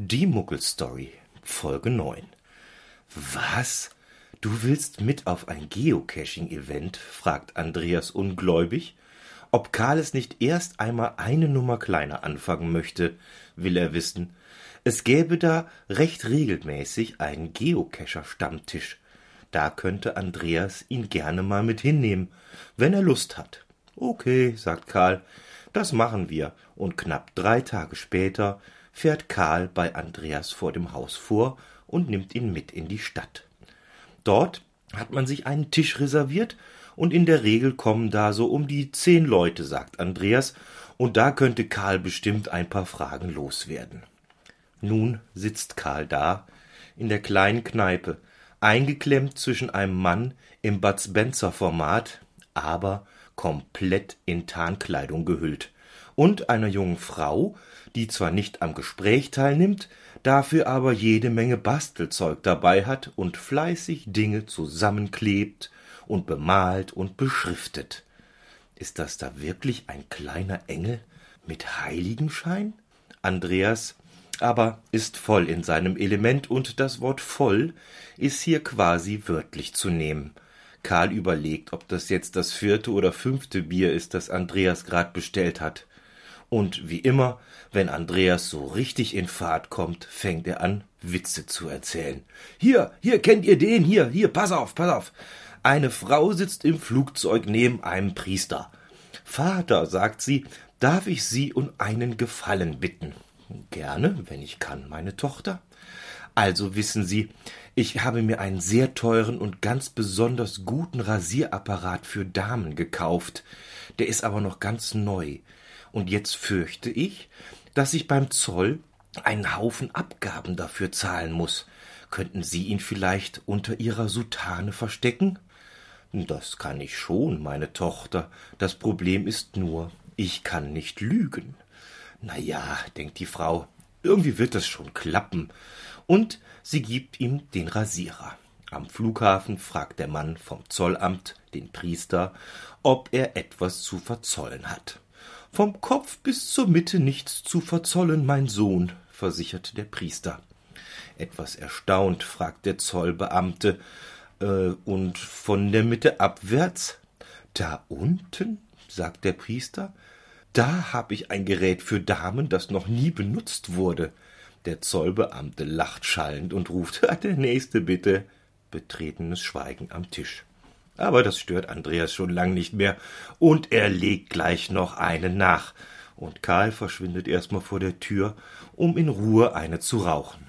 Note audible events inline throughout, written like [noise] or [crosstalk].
Die Muggelstory, Folge 9. Was? Du willst mit auf ein Geocaching-Event? fragt Andreas ungläubig. Ob Karl es nicht erst einmal eine Nummer kleiner anfangen möchte, will er wissen. Es gäbe da recht regelmäßig einen Geocacher-Stammtisch. Da könnte Andreas ihn gerne mal mit hinnehmen, wenn er Lust hat. Okay, sagt Karl, das machen wir, und knapp drei Tage später fährt Karl bei Andreas vor dem Haus vor und nimmt ihn mit in die Stadt. Dort hat man sich einen Tisch reserviert und in der Regel kommen da so um die zehn Leute, sagt Andreas, und da könnte Karl bestimmt ein paar Fragen loswerden. Nun sitzt Karl da, in der kleinen Kneipe, eingeklemmt zwischen einem Mann im Bud Spencer Format, aber komplett in Tarnkleidung gehüllt, und einer jungen Frau, die zwar nicht am Gespräch teilnimmt, dafür aber jede Menge Bastelzeug dabei hat und fleißig Dinge zusammenklebt und bemalt und beschriftet. Ist das da wirklich ein kleiner Engel mit Heiligenschein? Andreas aber ist voll in seinem Element und das Wort voll ist hier quasi wörtlich zu nehmen. Karl überlegt, ob das jetzt das vierte oder fünfte Bier ist, das Andreas grad bestellt hat. Und wie immer, wenn Andreas so richtig in Fahrt kommt, fängt er an, Witze zu erzählen. Hier, hier, kennt ihr den? Hier, hier, pass auf, pass auf. Eine Frau sitzt im Flugzeug neben einem Priester. Vater, sagt sie, darf ich Sie um einen Gefallen bitten? Gerne, wenn ich kann, meine Tochter. Also wissen Sie, ich habe mir einen sehr teuren und ganz besonders guten Rasierapparat für Damen gekauft. Der ist aber noch ganz neu. Und jetzt fürchte ich, dass ich beim Zoll einen Haufen Abgaben dafür zahlen muss. Könnten Sie ihn vielleicht unter Ihrer Soutane verstecken? Das kann ich schon, meine Tochter. Das Problem ist nur, ich kann nicht lügen. Na ja, denkt die Frau, irgendwie wird es schon klappen. Und sie gibt ihm den Rasierer. Am Flughafen fragt der Mann vom Zollamt den Priester, ob er etwas zu verzollen hat. Vom Kopf bis zur Mitte nichts zu verzollen, mein Sohn, versichert der Priester. Etwas erstaunt fragt der Zollbeamte, äh, und von der Mitte abwärts? Da unten? sagt der Priester. Da hab ich ein Gerät für Damen, das noch nie benutzt wurde. Der Zollbeamte lacht schallend und ruft, [laughs] der nächste bitte. Betretenes Schweigen am Tisch. Aber das stört Andreas schon lang nicht mehr, und er legt gleich noch einen nach, und Karl verschwindet erstmal vor der Tür, um in Ruhe eine zu rauchen.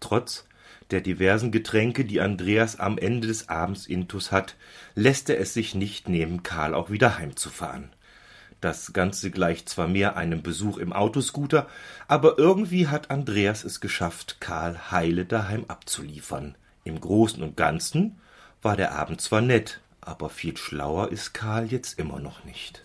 Trotz der diversen Getränke, die Andreas am Ende des Abends intus hat, lässt er es sich nicht nehmen, Karl auch wieder heimzufahren. Das Ganze gleicht zwar mehr einem Besuch im Autoscooter, aber irgendwie hat Andreas es geschafft, Karl heile daheim abzuliefern. Im Großen und Ganzen war der Abend zwar nett, aber viel schlauer ist Karl jetzt immer noch nicht.